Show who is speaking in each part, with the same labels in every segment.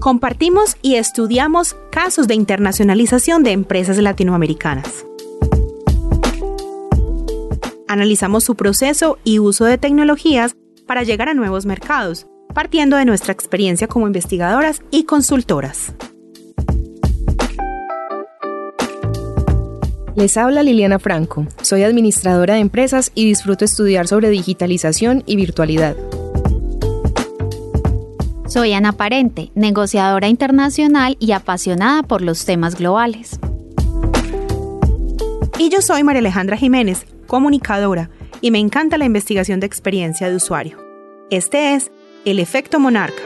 Speaker 1: Compartimos y estudiamos casos de internacionalización de empresas latinoamericanas. Analizamos su proceso y uso de tecnologías para llegar a nuevos mercados, partiendo de nuestra experiencia como investigadoras y consultoras.
Speaker 2: Les habla Liliana Franco. Soy administradora de empresas y disfruto estudiar sobre digitalización y virtualidad.
Speaker 3: Soy Ana Parente, negociadora internacional y apasionada por los temas globales.
Speaker 1: Y yo soy María Alejandra Jiménez, comunicadora, y me encanta la investigación de experiencia de usuario. Este es El Efecto Monarca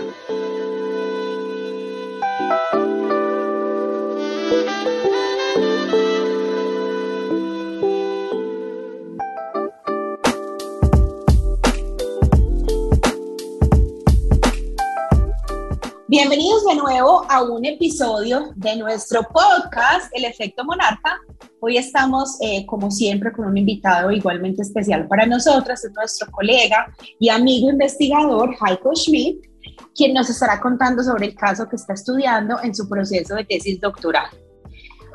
Speaker 4: Bienvenidos de nuevo a un episodio de nuestro podcast, El Efecto Monarca. Hoy estamos, eh, como siempre, con un invitado igualmente especial para nosotras, es nuestro colega y amigo investigador, Heiko Schmidt, quien nos estará contando sobre el caso que está estudiando en su proceso de tesis doctoral.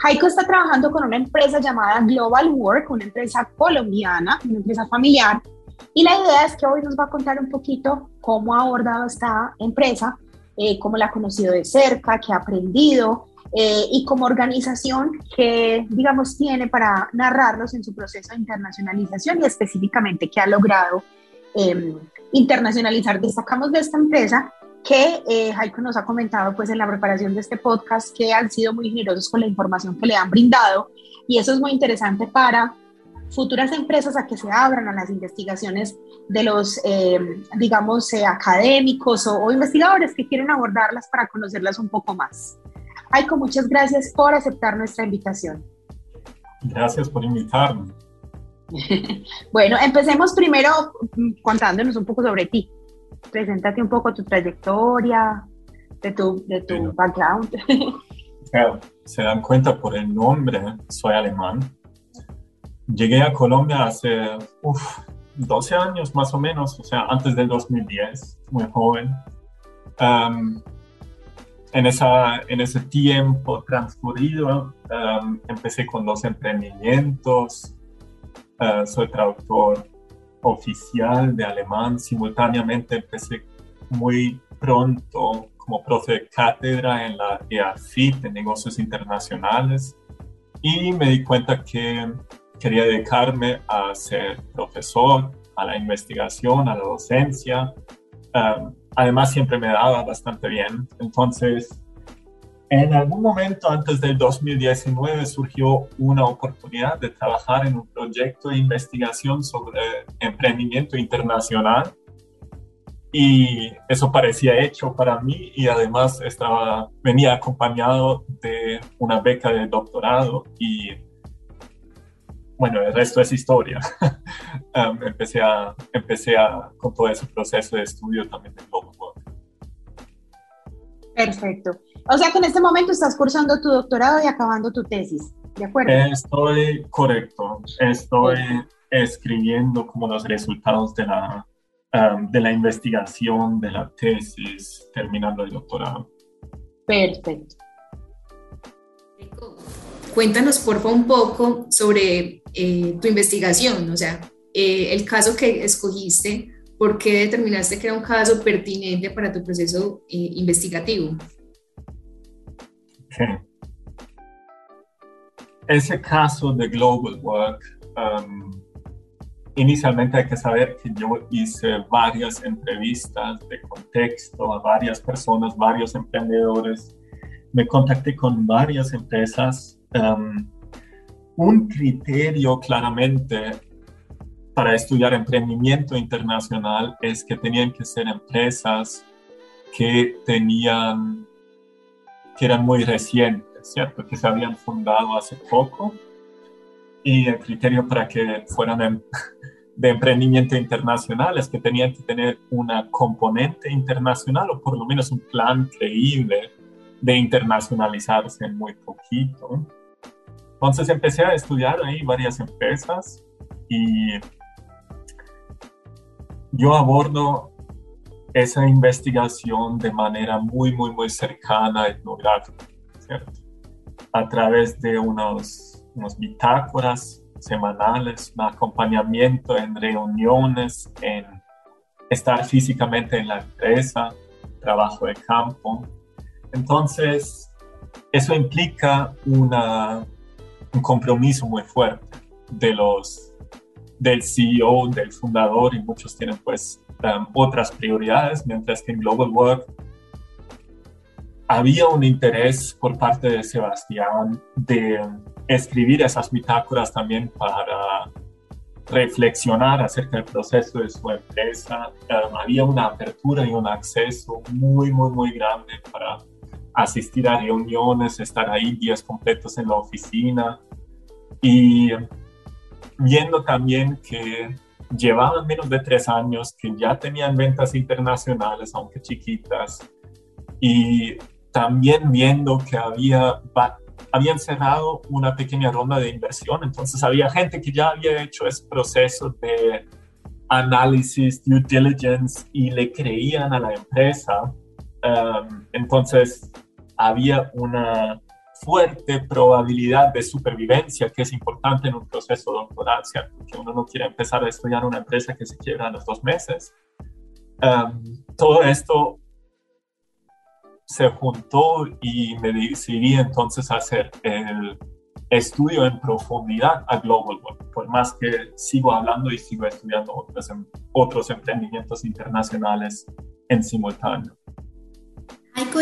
Speaker 4: Heiko está trabajando con una empresa llamada Global Work, una empresa colombiana, una empresa familiar, y la idea es que hoy nos va a contar un poquito cómo ha abordado esta empresa eh, cómo la ha conocido de cerca, qué ha aprendido eh, y como organización que, digamos, tiene para narrarlos en su proceso de internacionalización y específicamente qué ha logrado em, internacionalizar. Destacamos de esta empresa que eh, nos ha comentado pues en la preparación de este podcast que han sido muy generosos con la información que le han brindado y eso es muy interesante para futuras empresas a que se abran a las investigaciones de los, eh, digamos, eh, académicos o, investigadores que quieren abordarlas para conocerlas un poco más. Aiko, muchas gracias por aceptar nuestra invitación.
Speaker 5: Gracias por invitarme.
Speaker 4: bueno, empecemos primero contándonos un poco sobre ti. Preséntate un poco tu trayectoria, de tu, de tu background.
Speaker 5: se dan cuenta por el nombre, soy alemán Llegué a Colombia hace 12 años más o menos, o sea, antes del 2010, muy joven. en, esa, en ese tiempo transcurrido empecé con dos emprendimientos. Uh, soy traductor oficial de alemán. Simultáneamente empecé muy pronto como profe de cátedra en la EAFIT de negocios internacionales y me di cuenta que quería dedicarme a ser profesor, a la investigación, a la docencia. Um, además, siempre me daba bastante bien. Entonces, en algún momento antes del 2019 surgió una oportunidad de trabajar en un proyecto de investigación sobre emprendimiento internacional y eso parecía hecho para mí y además estaba, venía acompañado de una beca de doctorado y bueno, el resto es historia. Um, empecé a, empecé a, con todo ese proceso de estudio también de Global
Speaker 4: Perfecto. O sea que en este momento estás cursando tu doctorado y acabando tu tesis, ¿de acuerdo?
Speaker 5: Estoy correcto. Estoy escribiendo como los resultados de la, um, de la investigación, de la tesis, terminando el doctorado.
Speaker 4: Perfecto.
Speaker 6: Cuéntanos, por favor, un poco sobre eh, tu investigación, o sea, eh, el caso que escogiste, ¿por qué determinaste que era un caso pertinente para tu proceso eh, investigativo?
Speaker 5: Ese caso de Global Work, um, inicialmente hay que saber que yo hice varias entrevistas de contexto a varias personas, varios emprendedores. Me contacté con varias empresas Um, un criterio claramente para estudiar emprendimiento internacional es que tenían que ser empresas que tenían, que eran muy recientes, ¿cierto? Que se habían fundado hace poco. Y el criterio para que fueran em, de emprendimiento internacional es que tenían que tener una componente internacional o por lo menos un plan creíble de internacionalizarse muy poquito. Entonces empecé a estudiar ahí varias empresas y yo abordo esa investigación de manera muy, muy, muy cercana, etnográfica, ¿cierto? A través de unos, unos bitácoras semanales, un acompañamiento en reuniones, en estar físicamente en la empresa, trabajo de campo. Entonces, eso implica una, un compromiso muy fuerte de los, del CEO, del fundador, y muchos tienen pues otras prioridades, mientras que en Global Work había un interés por parte de Sebastián de escribir esas bitácoras también para reflexionar acerca del proceso de su empresa. Había una apertura y un acceso muy, muy, muy grande para asistir a reuniones, estar ahí días completos en la oficina y viendo también que llevaban menos de tres años, que ya tenían ventas internacionales, aunque chiquitas, y también viendo que había, habían cerrado una pequeña ronda de inversión, entonces había gente que ya había hecho ese proceso de análisis, due diligence, y le creían a la empresa. Um, entonces, había una fuerte probabilidad de supervivencia que es importante en un proceso doctoral, ¿cierto? Que uno no quiere empezar a estudiar una empresa que se quiebra a los dos meses. Um, todo esto se juntó y me decidí entonces hacer el estudio en profundidad a Global Work, por más que sigo hablando y sigo estudiando otros, otros emprendimientos internacionales en simultáneo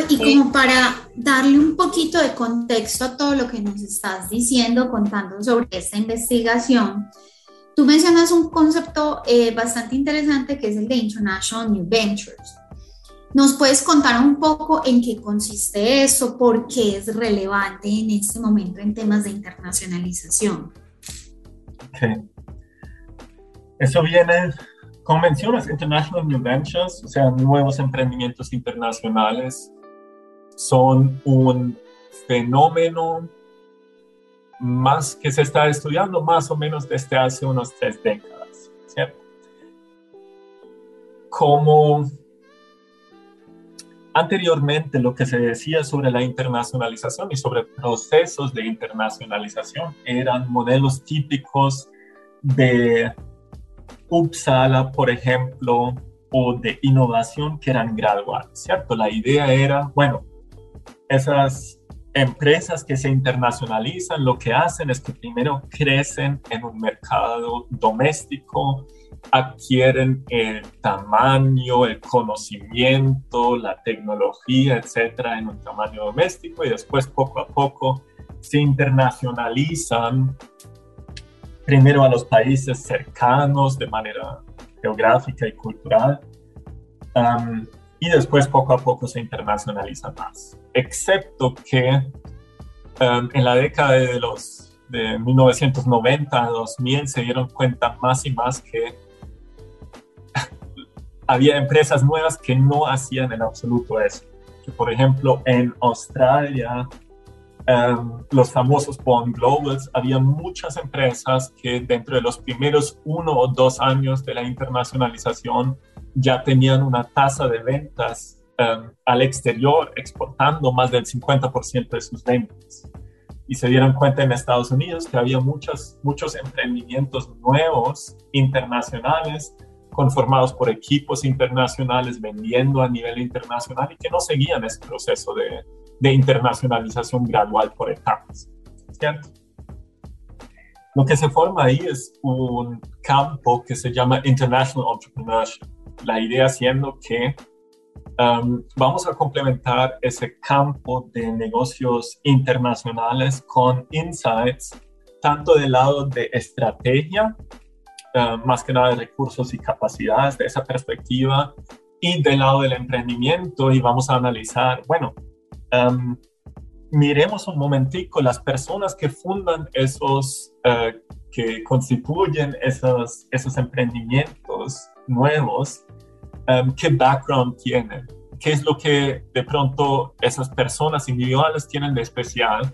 Speaker 7: y como para darle un poquito de contexto a todo lo que nos estás diciendo, contando sobre esta investigación, tú mencionas un concepto eh, bastante interesante que es el de International New Ventures. ¿Nos puedes contar un poco en qué consiste eso? ¿Por qué es relevante en este momento en temas de internacionalización?
Speaker 5: Eso viene convenciones International New Ventures, o sea, nuevos emprendimientos internacionales, son un fenómeno más que se está estudiando más o menos desde hace unos tres décadas, ¿cierto? Como anteriormente lo que se decía sobre la internacionalización y sobre procesos de internacionalización eran modelos típicos de Uppsala, por ejemplo, o de innovación que eran graduales, ¿cierto? La idea era, bueno, esas empresas que se internacionalizan lo que hacen es que primero crecen en un mercado doméstico, adquieren el tamaño, el conocimiento, la tecnología, etcétera, en un tamaño doméstico y después poco a poco se internacionalizan primero a los países cercanos de manera geográfica y cultural y después poco a poco se internacionalizan más. Excepto que en la década de los de 1990 a 2000 se dieron cuenta más y más que había empresas nuevas que no hacían en absoluto eso. Por ejemplo en Australia Em, los famosos Bond Globals, había muchas empresas que dentro de los primeros uno o dos años de la internacionalización ya tenían una tasa de ventas em, al exterior, exportando más del 50% de sus ventas. Y se dieron cuenta en Estados Unidos que había muchos, muchos emprendimientos nuevos, internacionales, conformados por equipos internacionales, vendiendo a nivel internacional y que no seguían ese proceso de, de internacionalización gradual por etapas. ¿cierto? Lo que se forma ahí es un campo que se llama International Entrepreneurship. La idea siendo que um, vamos a complementar ese campo de negocios internacionales con insights, tanto del lado de estrategia, uh, más que nada de recursos y capacidades de esa perspectiva, y del lado del emprendimiento, y vamos a analizar, bueno, miremos un momentico las personas que fundan esos, eh, que constituyen esos, esos emprendimientos nuevos, qué background tienen, qué es lo que de pronto esas personas individuales tienen de especial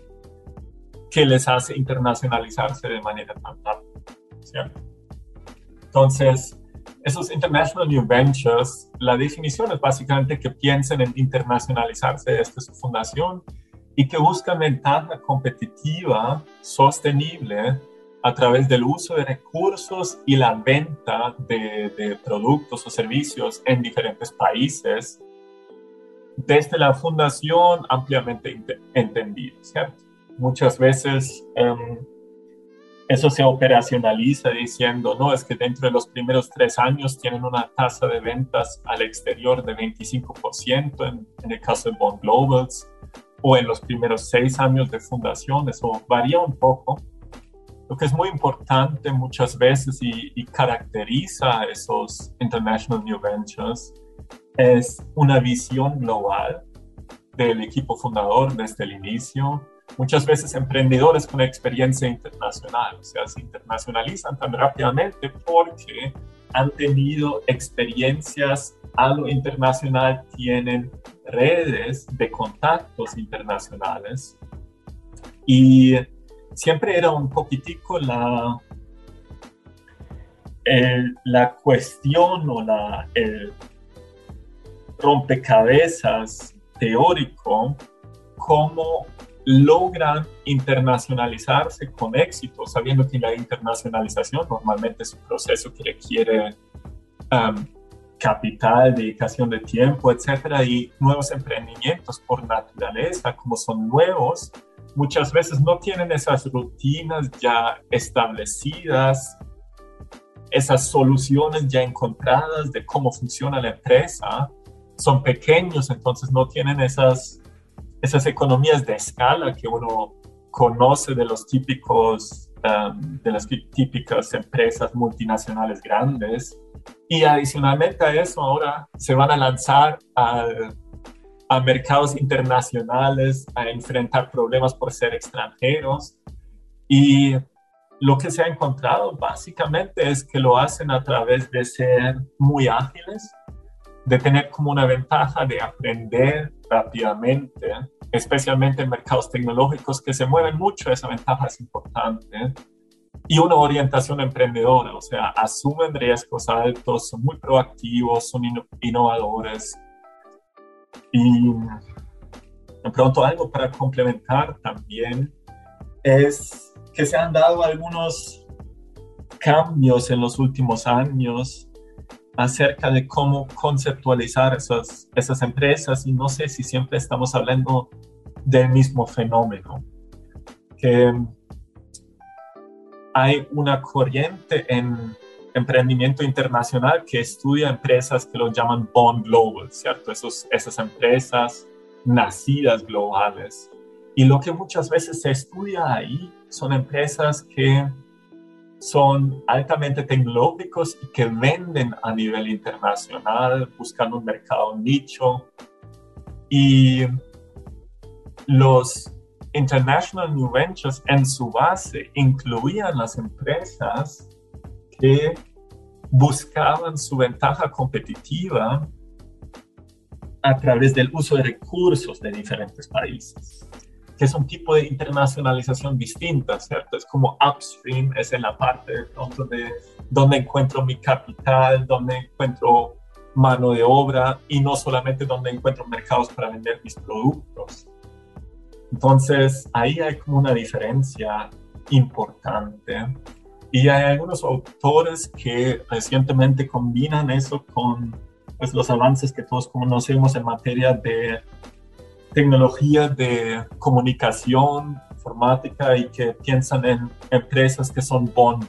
Speaker 5: que les hace internacionalizarse de manera tan rápida. Entonces, esos International New Ventures, la definición es básicamente que piensen en internacionalizarse desde su fundación y que buscan ventaja competitiva sostenible a través del uso de recursos y la venta de, productos o servicios en diferentes países desde la fundación ampliamente entendido, ¿cierto? Muchas veces em, eso se operacionaliza diciendo, no, es que dentro de los primeros tres años tienen una tasa de ventas al exterior de 25% en, en el caso de Bond Globals, o en los primeros seis años de fundación, eso varía un poco. Lo que es muy importante muchas veces y, y caracteriza a esos International New Ventures es una visión global del equipo fundador desde el inicio, muchas veces emprendedores con experiencia internacional, o sea, se internacionalizan tan rápidamente porque han tenido experiencias a lo internacional, tienen redes de contactos internacionales. Y siempre era un poquitico la, la cuestión o la, el rompecabezas teórico, cómo logran internacionalizarse con éxito, sabiendo que la internacionalización normalmente es un proceso que requiere um, capital, dedicación de tiempo, etcétera, y nuevos emprendimientos por naturaleza, como son nuevos, muchas veces no tienen esas rutinas ya establecidas, esas soluciones ya encontradas de cómo funciona la empresa, son pequeños, entonces no tienen esas, esas economías de escala que uno conoce de los típicos, um, de las típicas empresas multinacionales grandes. Y adicionalmente a eso, ahora se van a lanzar a, a mercados internacionales, a enfrentar problemas por ser extranjeros. Y lo que se ha encontrado básicamente es que lo hacen a través de ser muy ágiles, de tener como una ventaja de aprender rápidamente, especialmente en mercados tecnológicos que se mueven mucho, esa ventaja es importante. Y una orientación emprendedora, o sea, asumen riesgos altos, son muy proactivos, son innovadores. Y de pronto algo para complementar también es que se han dado algunos cambios en los últimos años acerca de cómo conceptualizar esas, esas empresas y no sé si siempre estamos hablando del mismo fenómeno, que hay una corriente en emprendimiento internacional que estudia empresas que lo llaman bond global, ¿cierto? Esos, esas empresas nacidas globales. Y lo que muchas veces se estudia ahí son empresas que son altamente tecnológicos y que venden a nivel internacional, buscando un mercado nicho. Y los International New Ventures en su base incluían las empresas que buscaban su ventaja competitiva a través del uso de recursos de diferentes países que es un tipo de internacionalización distinta, ¿cierto? Es como upstream, es en la parte de donde encuentro mi capital, donde encuentro mano de obra y no solamente donde encuentro mercados para vender mis productos. Entonces, ahí hay como una diferencia importante. Y hay algunos autores que recientemente combinan eso con pues, los avances que todos conocemos en materia de tecnologías de comunicación, informática y que piensan en empresas que son bond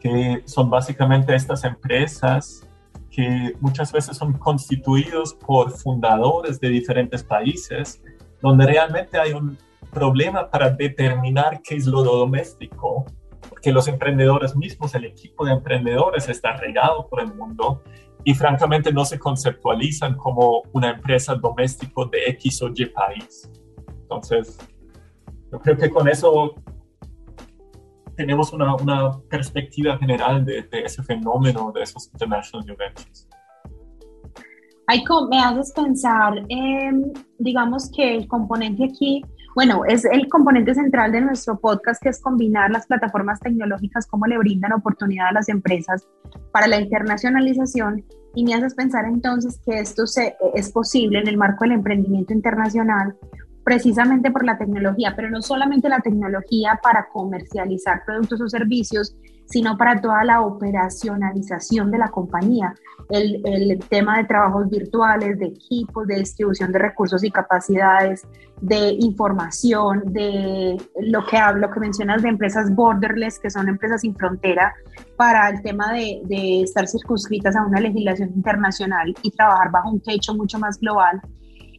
Speaker 5: que son básicamente estas empresas que muchas veces son constituidos por fundadores de diferentes países, donde realmente hay un problema para determinar qué es lo doméstico, porque los emprendedores mismos, el equipo de emprendedores está regado por el mundo y francamente no se conceptualizan como una empresa doméstico de X o Y país. Entonces, yo creo que con eso tenemos una, una perspectiva general de, de, ese fenómeno de esos international new ventures.
Speaker 4: Aiko, me haces pensar, digamos que el componente aquí, bueno, es el componente central de nuestro podcast, que es combinar las plataformas tecnológicas, cómo le brindan oportunidad a las empresas para la internacionalización. Y me haces pensar entonces que esto es posible en el marco del emprendimiento internacional, precisamente por la tecnología, pero no solamente la tecnología para comercializar productos o servicios, sino para toda la operacionalización de la compañía. El, el, tema de trabajos virtuales, de equipos, de distribución de recursos y capacidades, de información, de lo que hablo, que mencionas de empresas borderless, que son empresas sin frontera, para el tema de, estar circunscritas a una legislación internacional y trabajar bajo un techo mucho más global.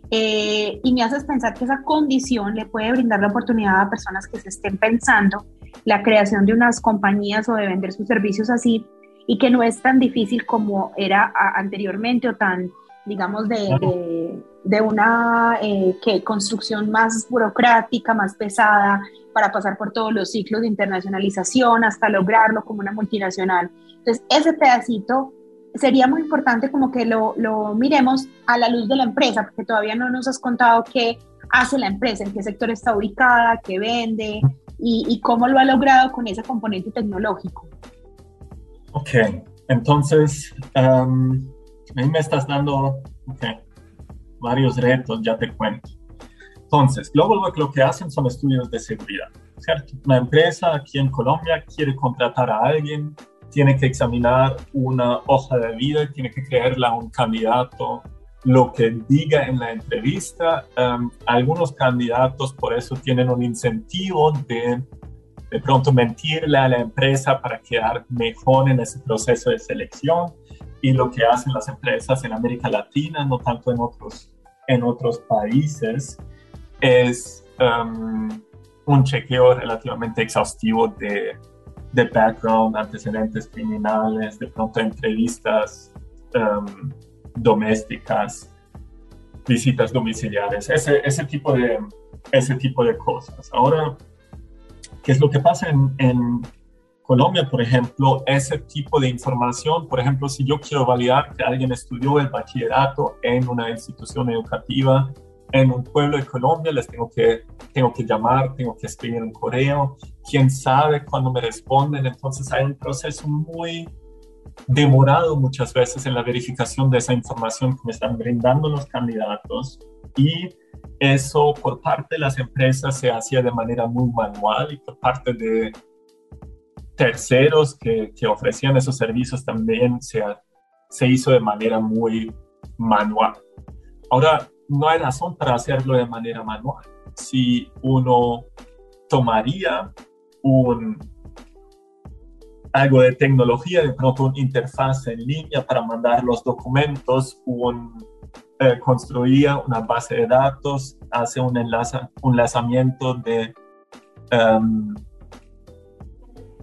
Speaker 4: Eh, y me haces pensar que esa condición le puede brindar la oportunidad a personas que se estén pensando la creación de unas compañías o de vender sus servicios así y que no es tan difícil como era anteriormente o tan, digamos, de, de, una eh, construcción más burocrática, más pesada para pasar por todos los ciclos de internacionalización hasta lograrlo como una multinacional. Entonces, ese pedacito sería muy importante como que lo, lo, miremos a la luz de la empresa, porque todavía no nos has contado qué hace la empresa, en qué sector está ubicada, qué vende y, y cómo lo ha logrado con ese componente tecnológico.
Speaker 5: Ok, entonces, um, a mí me estás dando varios retos, ya te cuento. Entonces, Global lo que hacen son estudios de seguridad, ¿cierto? Una empresa aquí en Colombia quiere contratar a alguien tiene que examinar una hoja de vida, tiene que creerle a un candidato lo que diga en la entrevista. Um, algunos candidatos por eso tienen un incentivo de de pronto mentirle a la empresa para quedar mejor en ese proceso de selección y lo que hacen las empresas en América Latina, no tanto en otros, en otros países, es um, un chequeo relativamente exhaustivo de de background, antecedentes criminales, de pronto entrevistas um, domésticas, visitas domiciliares, ese, ese, tipo de, ese tipo de cosas. Ahora, ¿qué es lo que pasa en, Colombia, por ejemplo, ese tipo de información, por ejemplo, si yo quiero validar que alguien estudió el bachillerato en una institución educativa en un pueblo de Colombia, les tengo que, tengo que llamar, tengo que escribir un correo, quién sabe cuándo me responden, entonces hay un proceso muy demorado muchas veces en la verificación de esa información que me están brindando los candidatos y eso por parte de las empresas se hacía de manera muy manual y por parte de terceros que, que ofrecían esos servicios también se, se hizo de manera muy manual. Ahora, no hay razón para hacerlo de manera manual. Si uno tomaría un, algo de tecnología, de pronto una interfaz en línea para mandar los documentos, un, eh, construiría una base de datos, hace un, enlace, un enlazamiento de um,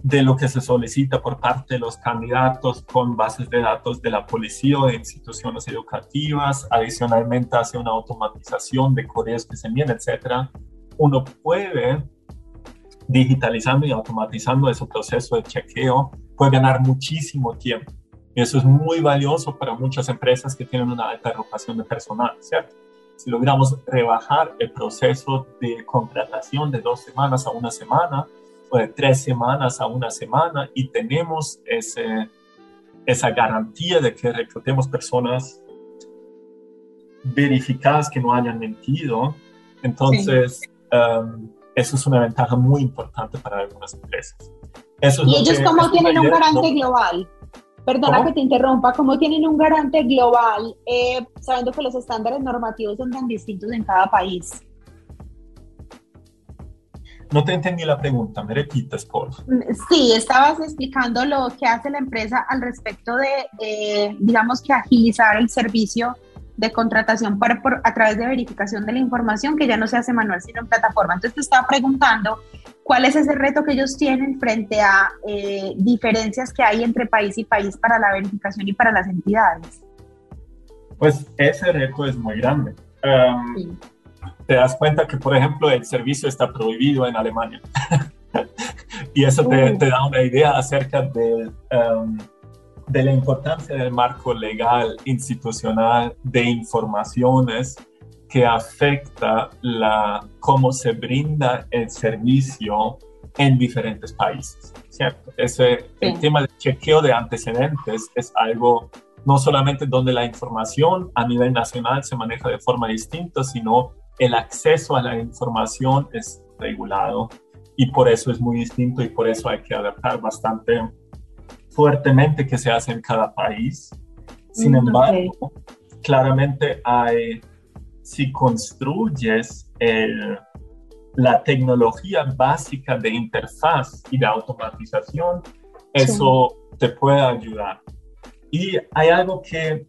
Speaker 5: de lo que se solicita por parte de los candidatos con bases de datos de la policía o de instituciones educativas. Adicionalmente, hace una automatización de correos que se envían, etc. Uno puede, digitalizando y automatizando ese proceso de chequeo, puede ganar muchísimo tiempo. Y eso es muy valioso para muchas empresas que tienen una alta rotación de personal, ¿cierto? Si logramos rebajar el proceso de contratación de dos semanas a una semana, de tres semanas a una semana y tenemos ese, esa garantía de que reclutemos personas verificadas que no hayan mentido. Entonces, um, eso es una ventaja muy importante para algunas empresas.
Speaker 4: ¿Y ellos cómo tienen un garante global? Perdona que te interrumpa, ¿cómo tienen un garante global eh, sabiendo que los estándares normativos son tan distintos en cada país?
Speaker 5: No te entendí la pregunta, me repites, por
Speaker 4: Sí, estabas explicando lo que hace la empresa al respecto de, digamos que agilizar el servicio de contratación por, a través de verificación de la información que ya no se hace manual sino en plataforma. Entonces te estaba preguntando cuál es ese reto que ellos tienen frente a eh, diferencias que hay entre país y país para la verificación y para las entidades.
Speaker 5: Pues ese reto es muy grande. sí te das cuenta que, por ejemplo, el servicio está prohibido en Alemania. y eso te, te, da una idea acerca de, um, de la importancia del marco legal institucional de informaciones que afecta la, cómo se brinda el servicio en diferentes países, ¿cierto? Ese, El tema del chequeo de antecedentes es algo no solamente donde la información a nivel nacional se maneja de forma distinta, sino el acceso a la información es regulado y por eso es muy distinto y por eso hay que adaptar bastante fuertemente que se hace en cada país. Sin mm, embargo, claramente hay, si construyes la tecnología básica de interfaz y de automatización, eso te puede ayudar. Y hay algo que,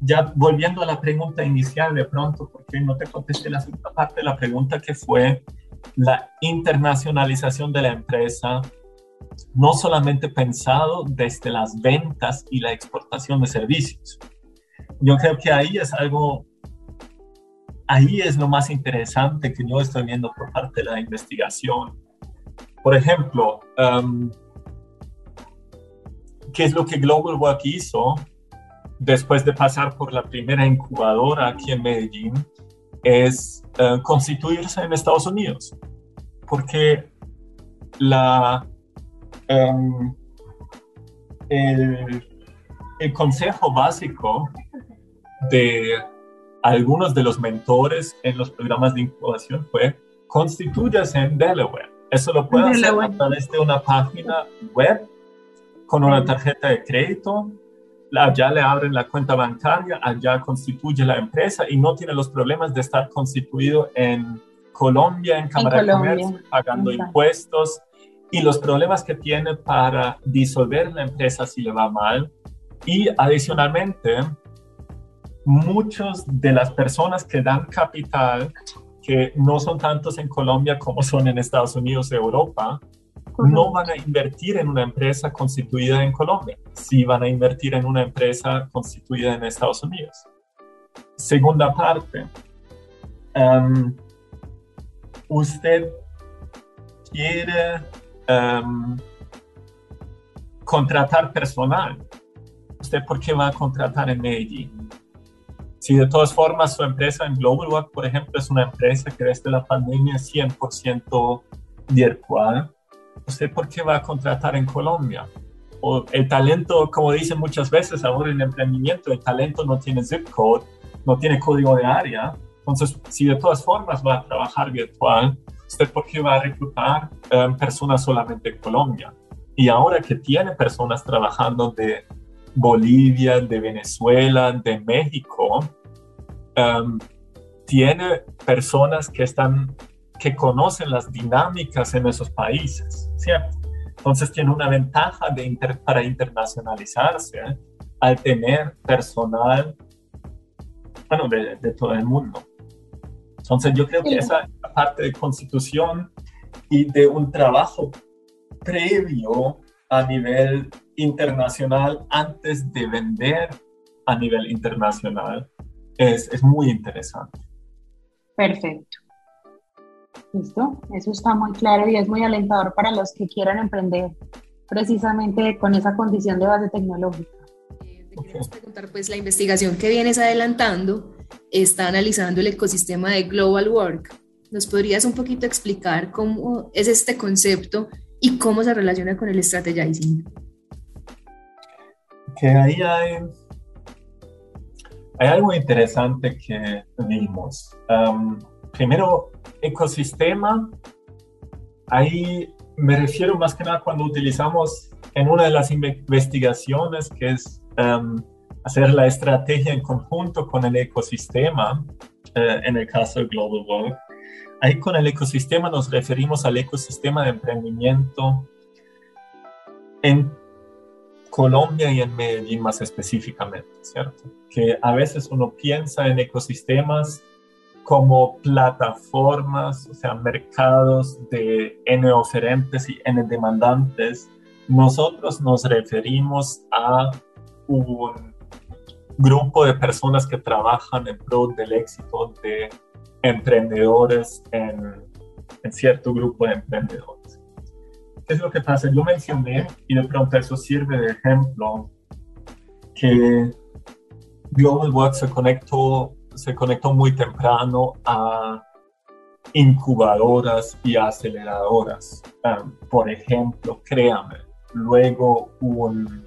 Speaker 5: ya volviendo a la pregunta inicial de pronto, porque no te contesté la segunda parte de la pregunta que fue la internacionalización de la empresa, no solamente pensado desde las ventas y la exportación de servicios. Yo creo que ahí es algo, ahí es lo más interesante que yo estoy viendo por parte de la investigación. Por ejemplo, um, ¿qué es lo que Global Work hizo después de pasar por la primera incubadora aquí en Medellín? Es uh, constituirse en Estados Unidos, porque la, um, el, el consejo básico de algunos de los mentores en los programas de incubación fue constituyase en Delaware. Eso lo puede hacer a través de una página web con una tarjeta de crédito. Allá le abren la cuenta bancaria, allá constituye la empresa y no tiene los problemas de estar constituido en Colombia, en Cámara de Comercio, pagando impuestos y los problemas que tiene para disolver la empresa si le va mal. Y adicionalmente, muchas de las personas que dan capital, que no son tantos en Colombia como son en Estados Unidos y Europa, no van a invertir en una empresa constituida en Colombia, sí van a invertir en una empresa constituida en Estados Unidos. Segunda parte, um, usted quiere um, contratar personal. ¿Usted por qué va a contratar en Medellín? Si de todas formas su empresa en Global por ejemplo, es una empresa que desde la pandemia es 100% virtual, ¿usted por qué va a contratar en Colombia? O el talento, como dicen muchas veces ahora en emprendimiento, el talento no tiene zip code, no tiene código de área. Entonces, si de todas formas va a trabajar virtual, ¿usted por qué va a reclutar um, personas solamente en Colombia? Y ahora que tiene personas trabajando de Bolivia, de Venezuela, de México, um, tiene personas que están que conocen las dinámicas en esos países, ¿cierto? Entonces tiene una ventaja de para internacionalizarse al tener personal, bueno, de, de, todo el mundo. Entonces yo creo que esa parte de constitución y de un trabajo previo a nivel internacional antes de vender a nivel internacional es, es muy interesante.
Speaker 4: Perfecto. Listo, eso está muy claro y es muy alentador para los que quieran emprender precisamente con esa condición de base tecnológica.
Speaker 6: Eh, te queremos preguntar, pues la investigación que vienes adelantando está analizando el ecosistema de Global Work. ¿Nos podrías un poquito explicar cómo es este concepto y cómo se relaciona con el strategizing?
Speaker 5: Que ahí hay, hay algo interesante que vimos. primero, ecosistema, ahí me refiero más que nada cuando utilizamos en una de las investigaciones que es hacer la estrategia en conjunto con el ecosistema, eh, en el caso de Global Work. Ahí con el ecosistema nos referimos al ecosistema de emprendimiento en Colombia y en Medellín más específicamente, ¿cierto? Que a veces uno piensa en ecosistemas como plataformas, o sea, mercados de N oferentes y N demandantes. Nosotros nos referimos a un grupo de personas que trabajan en pro del éxito de emprendedores en, en cierto grupo de emprendedores. ¿Qué es lo que pasa? Yo mencioné, y de pronto eso sirve de ejemplo, que Global Work se conectó se conectó muy temprano a incubadoras y aceleradoras. Um, por ejemplo, créame, luego un,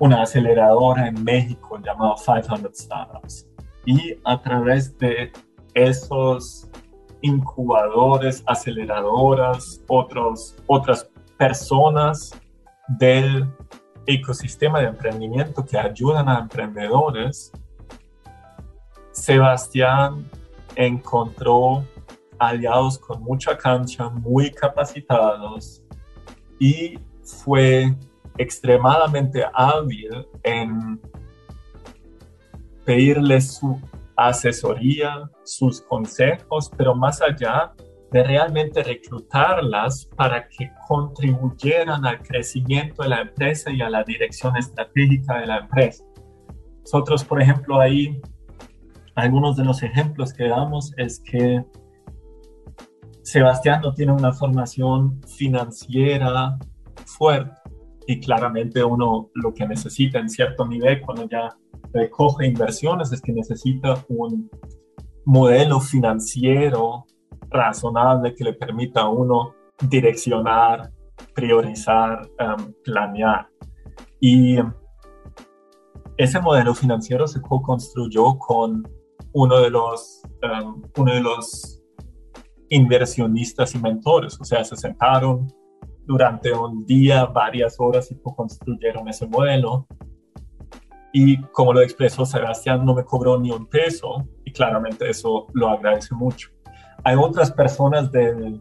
Speaker 5: una aceleradora en México llamada 500 Startups. Y a través de esos incubadores, aceleradoras, otros, otras personas del ecosistema de emprendimiento que ayudan a emprendedores, Sebastián encontró aliados con mucha cancha, muy capacitados y fue extremadamente hábil en pedirle su asesoría, sus consejos, pero más allá de realmente reclutarlas para que contribuyeran al crecimiento de la empresa y a la dirección estratégica de la empresa. Nosotros, por ejemplo, ahí, algunos de los ejemplos que damos es que Sebastián no tiene una formación financiera fuerte y claramente uno lo que necesita en cierto nivel cuando ya recoge inversiones es que necesita un modelo financiero razonable que le permita a uno direccionar, priorizar, um, planear. Y ese modelo financiero se co-construyó con uno de los, um, uno de los inversionistas y mentores, o sea, se sentaron durante un día, varias horas y construyeron ese modelo. Y como lo expresó Sebastián, no me cobró ni un peso y claramente eso lo agradece mucho hay otras personas de,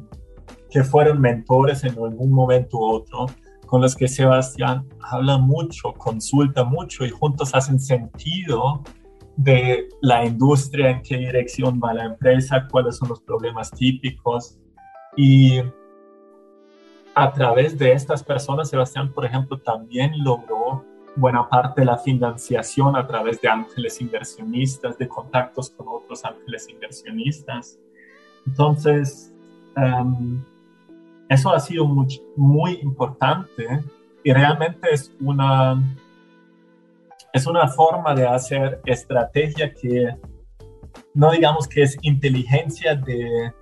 Speaker 5: que fueron mentores en algún momento u otro, con los que Sebastián habla mucho, consulta mucho y juntos hacen sentido de la industria, en qué dirección va la empresa, cuáles son los problemas típicos. Y a través de estas personas, Sebastián, por ejemplo, también logró buena parte de la financiación a través de ángeles inversionistas, de contactos con otros ángeles inversionistas. Entonces, em, eso ha sido muy, muy importante y realmente es una, es una forma de hacer estrategia que no digamos que es inteligencia de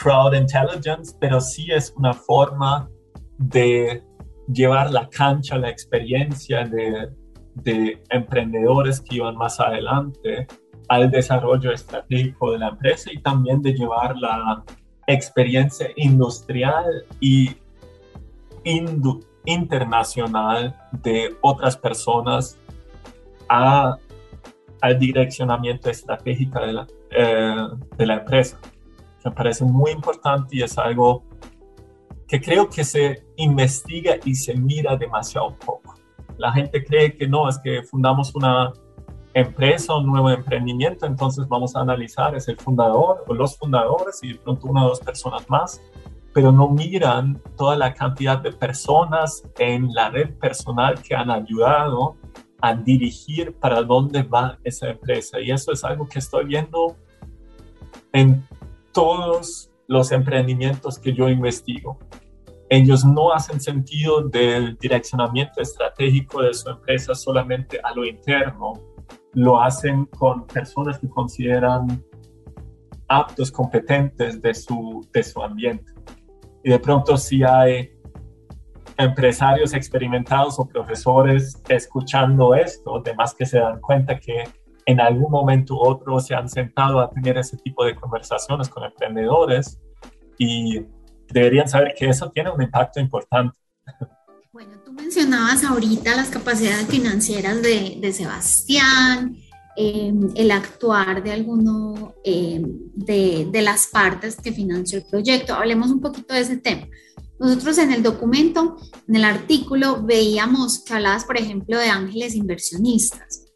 Speaker 5: crowd intelligence, pero sí es una forma de llevar la cancha, la experiencia de, de emprendedores que iban más adelante al desarrollo estratégico de la empresa y también de llevar la experiencia industrial y internacional de otras personas a, al direccionamiento estratégico de la, eh, de la empresa. Me parece muy importante y es algo que creo que se investiga y se mira demasiado poco. La gente cree que no, es que fundamos una empresa un nuevo emprendimiento, entonces vamos a analizar, es el fundador o los fundadores y de pronto una o dos personas más, pero no miran toda la cantidad de personas en la red personal que han ayudado a dirigir para dónde va esa empresa. Y eso es algo que estoy viendo en todos los emprendimientos que yo investigo. Ellos no hacen sentido del direccionamiento estratégico de su empresa solamente a lo interno, lo hacen con personas que consideran aptos, competentes de su, de su ambiente. Y de pronto si hay empresarios experimentados o profesores escuchando esto, además que se dan cuenta que en algún momento u otro se han sentado a tener ese tipo de conversaciones con emprendedores y deberían saber que eso tiene un impacto importante.
Speaker 7: Bueno, tú mencionabas ahorita las capacidades financieras de, de Sebastián, em, el actuar de alguno em, de, de, las partes que financió el proyecto. Hablemos un poquito de ese tema. Nosotros en el documento, en el artículo, veíamos que hablabas, por ejemplo, de ángeles inversionistas.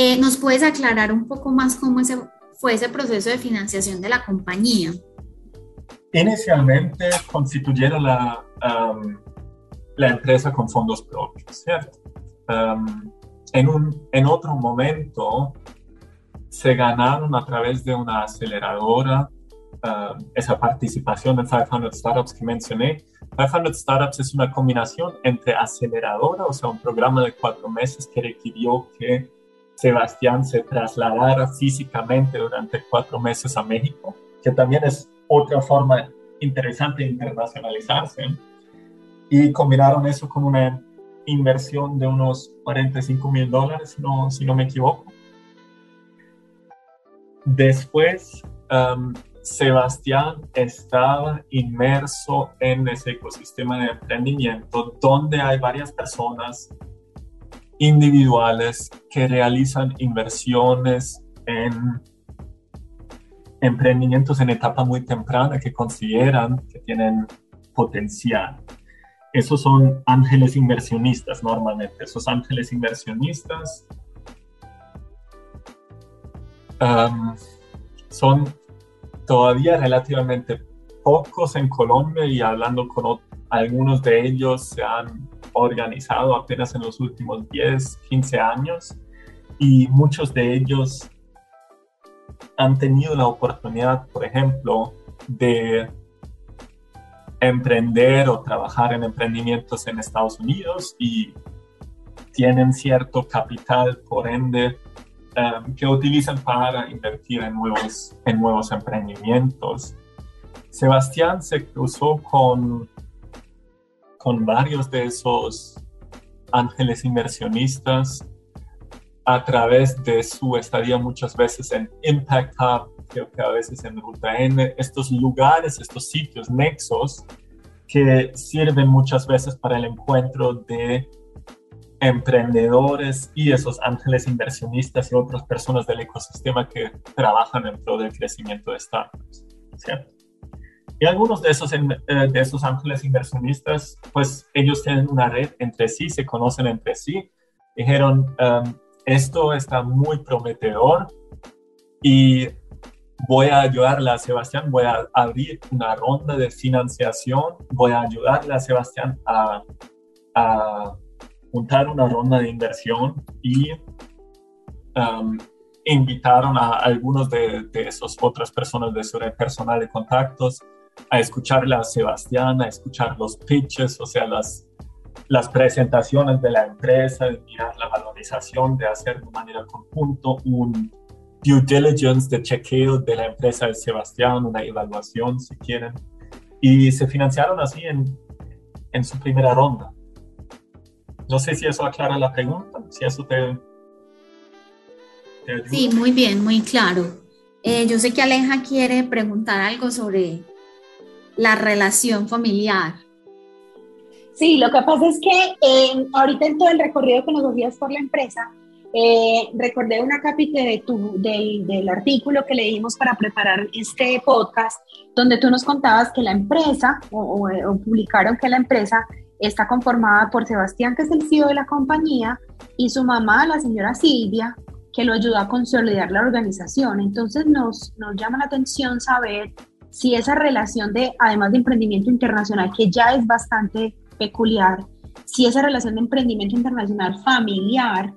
Speaker 7: Eh, ¿Nos puedes aclarar un poco más cómo ese, fue ese proceso de financiación de la compañía?
Speaker 5: Inicialmente constituyeron la, la empresa con fondos propios, ¿cierto? en, un, en otro momento se ganaron a través de una aceleradora esa participación de 500 Startups que mencioné. 500 Startups es una combinación entre aceleradora, o sea, un programa de cuatro meses que requirió que Sebastián se trasladara físicamente durante cuatro meses a México, que también es otra forma interesante de internacionalizarse. Y combinaron eso con una inversión de unos 45 mil dólares, no, si no me equivoco. Después, um, Sebastián estaba inmerso en ese ecosistema de emprendimiento donde hay varias personas individuales que realizan inversiones en emprendimientos en etapa muy temprana que consideran que tienen potencial. Esos son ángeles inversionistas normalmente. Esos ángeles inversionistas son todavía relativamente pocos en Colombia y hablando con algunos de ellos se han organizado apenas en los últimos 10, 15 años y muchos de ellos han tenido la oportunidad, por ejemplo, de emprender o trabajar en emprendimientos en Estados Unidos y tienen cierto capital, por ende, Um, que utilizan para invertir en nuevos, en nuevos emprendimientos. Sebastián se cruzó con, con varios de esos ángeles inversionistas a través de su estadía muchas veces en Impact Hub, creo que a veces en Ruta N, estos lugares, estos sitios, nexos, que sirven muchas veces para el encuentro de emprendedores y esos ángeles inversionistas y otras personas del ecosistema que trabajan en pro del crecimiento de startups, ¿cierto? Y algunos de esos, eh, de esos ángeles inversionistas, pues ellos tienen una red entre sí, se conocen entre sí, dijeron, um, esto está muy prometedor y voy a ayudarle a Sebastián, voy a abrir una ronda de financiación, voy a ayudarle a Sebastián a, a juntar una ronda de inversión y um, invitaron a algunos de, de esas otras personas de su red personal de contactos a escucharle a Sebastián, a escuchar los pitches, o sea, las, las presentaciones de la empresa, de mirar la valorización, de hacer de manera conjunta un due diligence de chequeo de la empresa de Sebastián, una evaluación si quieren. Y se financiaron así en, en su primera ronda. No sé si eso aclara la pregunta, si eso te.
Speaker 7: Sí, muy bien, muy claro. Eh, yo sé que Aleja quiere preguntar algo sobre la relación familiar.
Speaker 4: Sí, lo que pasa es que eh, ahorita en todo el recorrido que nos hacías por la empresa, eh, recordé una capítulo de tu, del, artículo que leímos para preparar este podcast, donde tú nos contabas que la empresa, o, o publicaron que la empresa Está conformada por Sebastián, que es el CEO de la compañía, y su mamá, la señora Silvia, que lo ayudó a consolidar la organización. Entonces nos, nos llama la atención saber si esa relación de, además de emprendimiento internacional, que ya es bastante peculiar, si esa relación de emprendimiento internacional familiar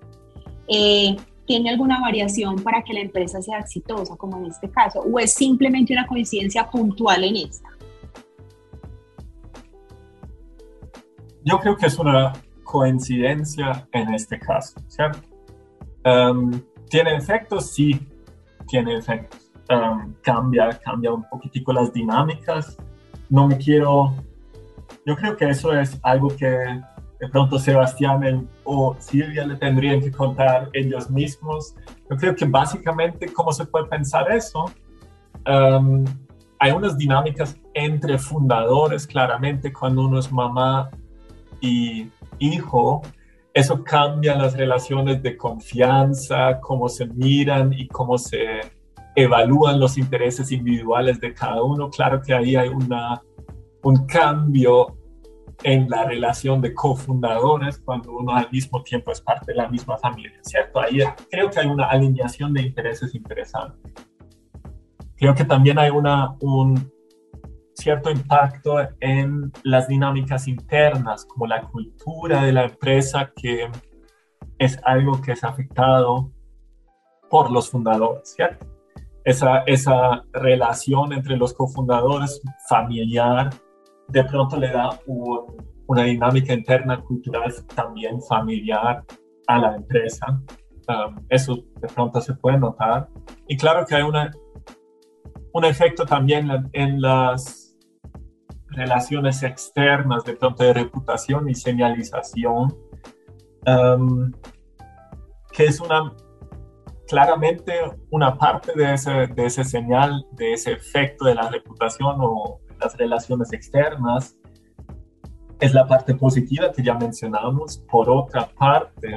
Speaker 4: eh, tiene alguna variación para que la empresa sea exitosa, como en este caso, o es simplemente una coincidencia puntual en esta.
Speaker 5: yo creo que es una coincidencia en este caso. Um, ¿Tiene efectos? Sí, tiene efectos. Um, cambia, cambia un poquitico las dinámicas. No me quiero... Yo creo que eso es algo que de pronto Sebastián o Silvia le tendrían que contar ellos mismos. Yo creo que básicamente, ¿cómo se puede pensar eso? Um, hay unas dinámicas entre fundadores, claramente, cuando uno es mamá y hijo, eso cambia las relaciones de confianza, cómo se miran y cómo se evalúan los intereses individuales de cada uno. Claro que ahí hay una, un cambio en la relación de cofundadores cuando uno al mismo tiempo es parte de la misma familia, ¿cierto? Ahí creo que hay una alineación de intereses interesante. Creo que también hay una, un, cierto impacto en las dinámicas internas, como la cultura de la empresa, que es algo que es afectado por los fundadores, ¿cierto? Esa, esa relación entre los cofundadores familiar de pronto le da una dinámica interna cultural también familiar a la empresa. um, eso de pronto se puede notar. Y claro que hay una, un efecto también en las relaciones externas, de pronto de reputación y señalización, um, que es una claramente una parte de ese, de ese señal, de ese efecto de la reputación o las relaciones externas, es la parte positiva que ya mencionamos. Por otra parte,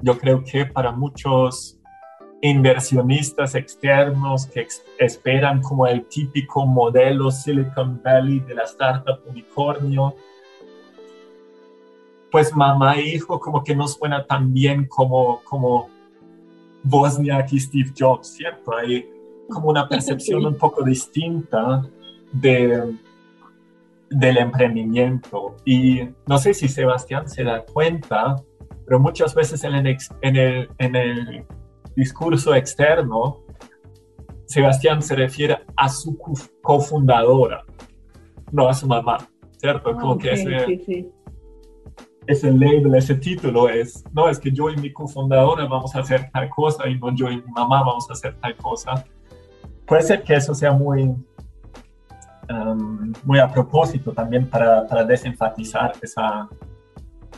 Speaker 5: yo creo que para muchos inversionistas externos que esperan como el típico modelo Silicon Valley de la startup unicornio, pues mamá e hijo como que no suena tan bien como, como Bosnia y Steve Jobs, ¿cierto? Hay como una percepción un poco distinta de, del emprendimiento. Y no sé si Sebastián se da cuenta, pero muchas veces en el, en el, en el discurso externo, Sebastián se refiere a su cofundadora, no a su mamá, ¿cierto? Como que ese, ese label, ese título es, no, es que yo y mi cofundadora vamos a hacer tal cosa y no yo y mi mamá vamos a hacer tal cosa. Puede ser que eso sea muy, um, muy a propósito también para, para, desenfatizar esa,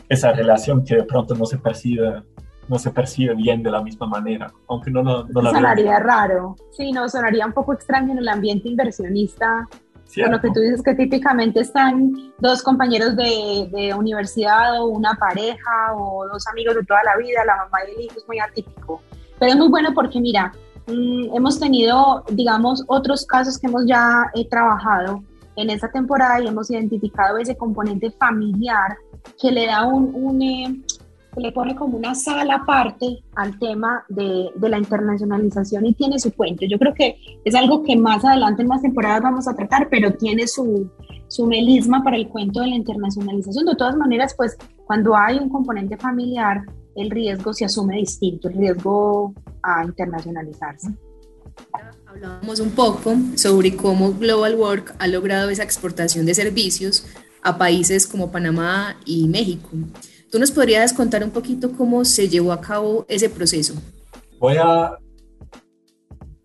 Speaker 5: esa relación que de pronto no se percibe no se percibe bien de la misma manera, aunque no, no, no la
Speaker 4: Sonaría raro, sí, no, sonaría un poco extraño en el ambiente inversionista con lo que tú dices que típicamente están dos compañeros de, de, universidad o una pareja o dos amigos de toda la vida, la mamá y el hijo es muy atípico. Pero es muy bueno porque mira, mm, hemos tenido, digamos, otros casos que hemos ya eh, trabajado en esta temporada y hemos identificado ese componente familiar que le da un, un eh, le pone como una sala aparte al tema de, de, la internacionalización y tiene su cuento. Yo creo que es algo que más adelante en más temporadas vamos a tratar, pero tiene su, su melisma para el cuento de la internacionalización. De todas maneras, pues cuando hay un componente familiar, el riesgo se asume distinto, el riesgo a internacionalizarse.
Speaker 6: Hablábamos un poco sobre cómo Global Work ha logrado esa exportación de servicios a países como Panamá y México. ¿Tú nos podrías contar un poquito cómo se llevó a cabo ese proceso?
Speaker 5: Voy a,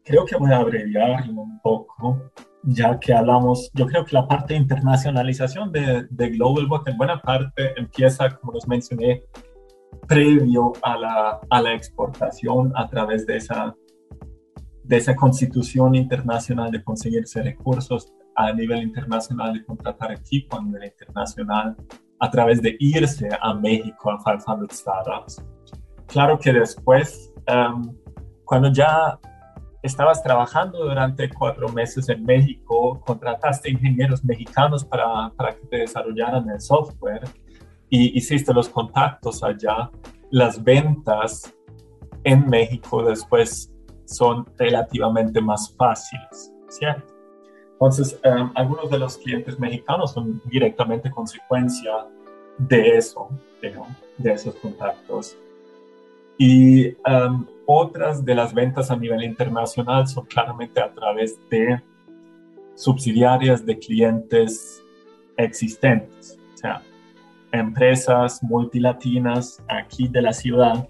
Speaker 5: creo que voy a abreviar un poco, ya que hablamos, yo creo que la parte de internacionalización de, de Global Work en buena parte empieza, como les mencioné, previo a la, a la exportación a través de esa, de esa constitución internacional de conseguirse recursos a nivel internacional, de contratar equipo a nivel internacional, a través de irse a México a 500 Startups. Claro que después, em, cuando ya estabas trabajando durante cuatro meses en México, contrataste ingenieros mexicanos para, para que te desarrollaran el software y hiciste los contactos allá, las ventas en México después son relativamente más fáciles, ¿cierto? Entonces, em, algunos de los clientes mexicanos son directamente consecuencia de eso, de esos contactos. Y em, otras de las ventas a nivel internacional son claramente a través de subsidiarias de clientes existentes, o sea, empresas multilatinas aquí de la ciudad,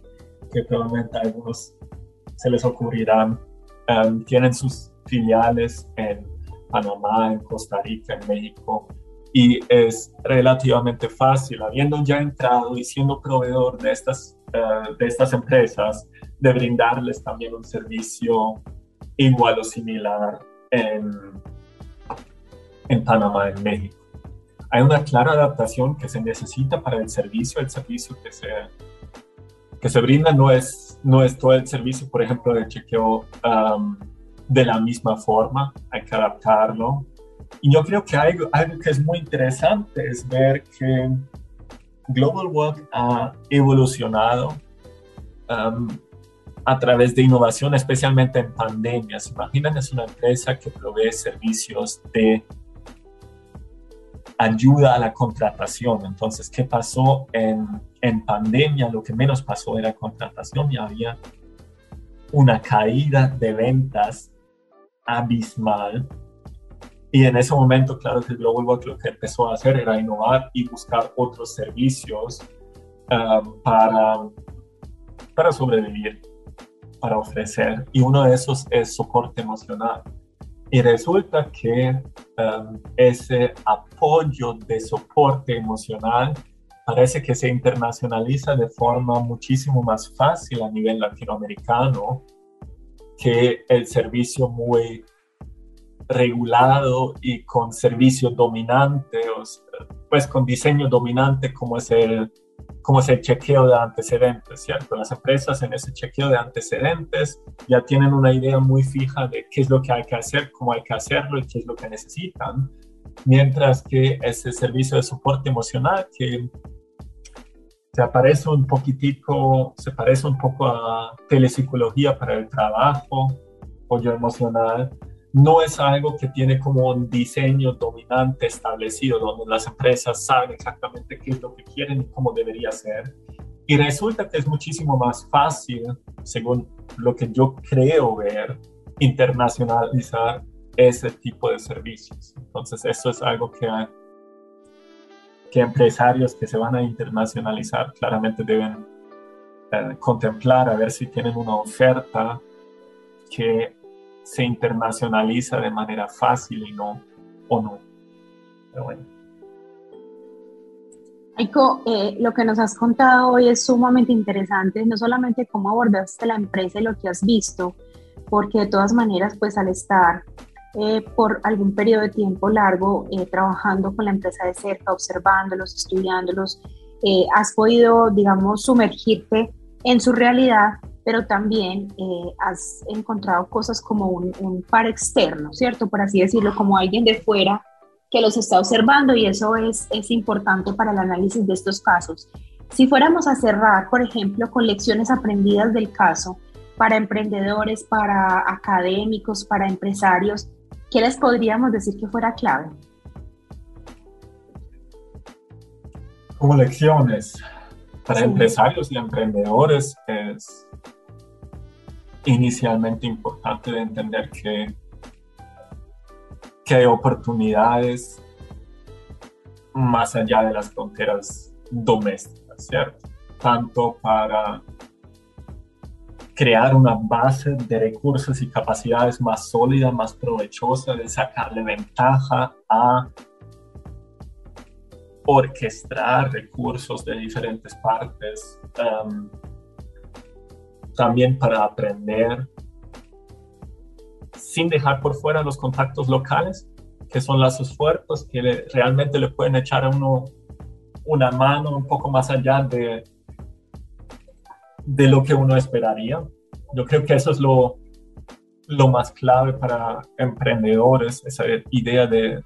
Speaker 5: que probablemente a algunos se les ocurrirán, em, tienen sus filiales en Panamá, en Costa Rica, en México, y es relativamente fácil, habiendo ya entrado y siendo proveedor de estas, eh, de estas empresas, de brindarles también un servicio igual o similar en, en Panamá, en México. Hay una clara adaptación que se necesita para el servicio, el servicio que se, que se brinda no es, no es todo el servicio, por ejemplo, de chequeo um, de la misma forma, hay que adaptarlo. Y yo creo que algo, algo que es muy interesante es ver que Global Work ha evolucionado um, a través de innovación, especialmente en pandemias. Imaginan, es una empresa que provee servicios de ayuda a la contratación. Entonces, ¿qué pasó en, en pandemia? Lo que menos pasó era contratación y había una caída de ventas abismal. Y en ese momento, claro que Global Work lo que empezó a hacer era innovar y buscar otros servicios um, para, para sobrevivir, para ofrecer y uno de esos es soporte emocional. Y resulta que um, ese apoyo de soporte emocional parece que se internacionaliza de forma muchísimo más fácil a nivel latinoamericano que el servicio muy regulado y con servicio dominante, pues con diseño dominante como es el como es el chequeo de antecedentes, ¿cierto? Las empresas en ese chequeo de antecedentes ya tienen una idea muy fija de qué es lo que hay que hacer, cómo hay que hacerlo y qué es lo que necesitan, mientras que ese servicio de soporte emocional que se parece un poquitico, se parece un poco a telepsicología para el trabajo, apoyo emocional, no es algo que tiene como un diseño dominante establecido, donde las empresas saben exactamente qué es lo que quieren y cómo debería ser. Y resulta que es muchísimo más fácil, según lo que yo creo ver, internacionalizar ese tipo de servicios. Entonces, eso es algo que, que empresarios que se van a internacionalizar claramente deben eh, contemplar, a ver si tienen una oferta que se internacionaliza de manera fácil y no, o no. Pero bueno.
Speaker 4: Aiko, eh, lo que nos has contado hoy es sumamente interesante, no solamente cómo abordaste la empresa y lo que has visto, porque de todas maneras, pues al estar eh, por algún periodo de tiempo largo eh, trabajando con la empresa de cerca, observándolos, estudiándolos, has podido, digamos, sumergirte en su realidad pero también eh, has encontrado cosas como un, par externo, ¿cierto? Por así decirlo, como alguien de fuera que los está observando y eso es, es importante para el análisis de estos casos. Si fuéramos a cerrar, por ejemplo, con lecciones aprendidas del caso para emprendedores, para académicos, para empresarios, ¿qué les podríamos decir que fuera clave?
Speaker 5: Como lecciones para empresarios y emprendedores es inicialmente importante de entender que, que hay oportunidades más allá de las fronteras domésticas, ¿cierto? Tanto para crear una base de recursos y capacidades más sólida, más provechosa, de sacarle ventaja a orquestar recursos de diferentes partes, um, también para aprender sin dejar por fuera los contactos locales, que son las esfuerzos que realmente le pueden echar a uno una mano un poco más allá de, de lo que uno esperaría. Yo creo que eso es lo, lo más clave para emprendedores, esa idea de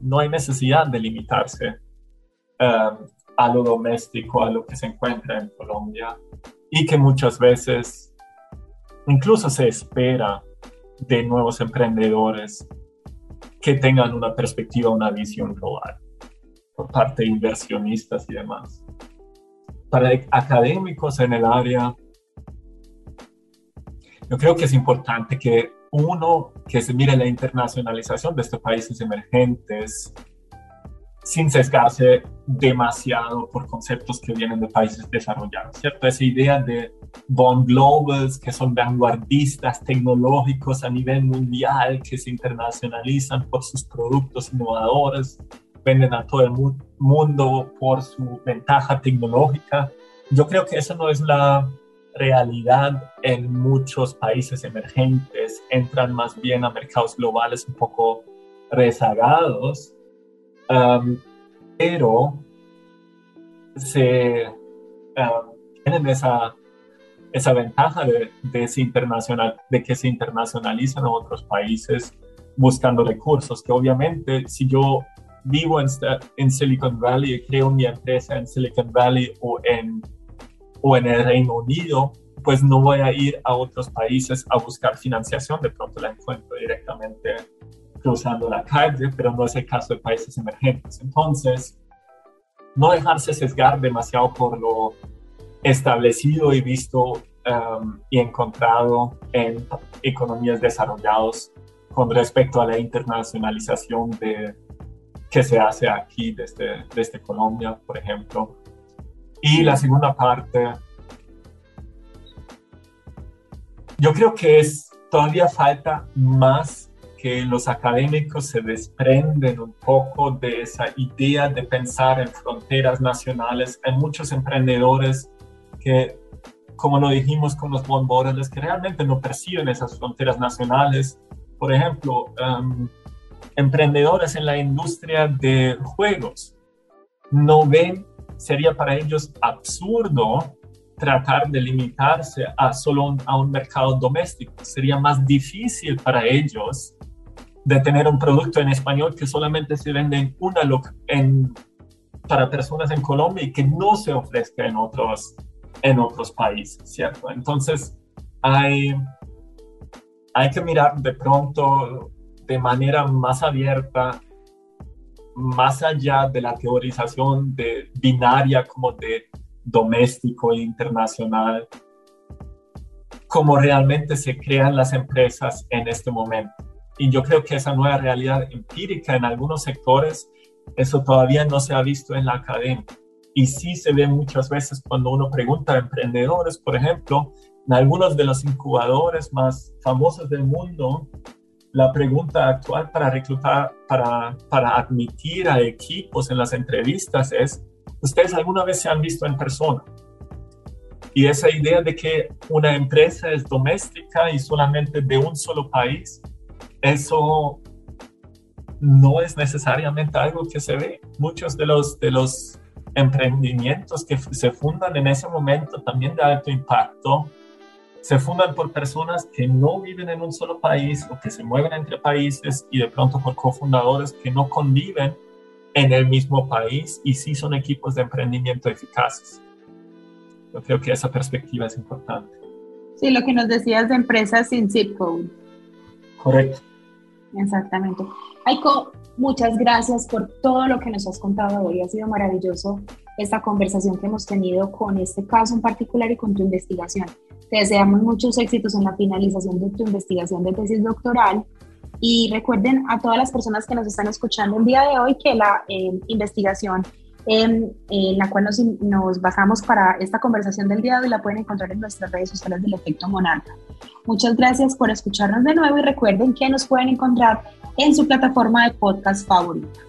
Speaker 5: no hay necesidad de limitarse um, a lo doméstico, a lo que se encuentra en Colombia y que muchas veces incluso se espera de nuevos emprendedores que tengan una perspectiva, una visión global por parte de inversionistas y demás. Académicos en el área, yo creo que es importante que uno, que se mire la internacionalización de estos países emergentes, sin sesgarse demasiado por conceptos que vienen de países desarrollados, ¿cierto? Esa idea de bond globals, que son vanguardistas tecnológicos a nivel mundial, que se internacionalizan por sus productos innovadores, venden a todo el mundo por su ventaja tecnológica. Yo creo que eso no es la realidad en muchos países emergentes, entran más bien a mercados globales un poco rezagados pero se tienen esa, esa ventaja de, de, internacional, de que se internacionalizan a otros países buscando recursos, que obviamente si yo vivo en, en Silicon Valley creo mi empresa en Silicon Valley o en, o en el Reino Unido, pues no voy a ir a otros países a buscar financiación, de pronto la encuentro directamente cruzando la calle, pero no es el caso de países emergentes. Entonces, no dejarse sesgar demasiado por lo establecido y visto um, y encontrado en economías desarrolladas con respecto a la internacionalización de, que se hace aquí desde, desde Colombia, por ejemplo. Y la segunda parte yo creo que es, todavía falta más que los académicos se desprenden un poco de esa idea de pensar en fronteras nacionales. Hay muchos emprendedores que, como lo dijimos con los bombones, que realmente no perciben esas fronteras nacionales. Por ejemplo, um, emprendedores en la industria de juegos no ven, sería para ellos absurdo tratar de limitarse a solo a un mercado doméstico. Sería más difícil para ellos de tener un producto en español que solamente se vende en una en, para personas en Colombia y que no se ofrezca en otros, en otros países, ¿cierto? Entonces, hay, hay que mirar de pronto de manera más abierta, más allá de la teorización de binaria como de doméstico e internacional, como realmente se crean las empresas en este momento. Y yo creo que esa nueva realidad empírica en algunos sectores, eso todavía no se ha visto en la academia. Y sí se ve muchas veces cuando uno pregunta a emprendedores, por ejemplo, en algunos de los incubadores más famosos del mundo, la pregunta actual para reclutar, para, para admitir a equipos en las entrevistas es, ¿ustedes alguna vez se han visto en persona? Y esa idea de que una empresa es doméstica y solamente de un solo país, eso no es necesariamente algo que se ve. Muchos de los, de los emprendimientos que se fundan en ese momento también de alto impacto se fundan por personas que no viven en un solo país o que se mueven entre países y de pronto por cofundadores que no conviven en el mismo país y sí son equipos de emprendimiento eficaces. Yo creo que esa perspectiva es importante.
Speaker 4: Sí, lo que nos decías de empresas sin zip code.
Speaker 5: Correcto.
Speaker 4: Exactamente. Aiko, muchas gracias por todo lo que nos has contado hoy. Ha sido maravilloso esta conversación que hemos tenido con este caso en particular y con tu investigación. Te deseamos muchos éxitos en la finalización de tu investigación de tesis doctoral y recuerden a todas las personas que nos están escuchando el día de hoy que la eh, investigación en, la cual nos, nos, basamos para esta conversación del día de hoy la pueden encontrar en nuestras redes sociales del Efecto Monarca. Muchas gracias por escucharnos de nuevo y recuerden que nos pueden encontrar en su plataforma de podcast favorita.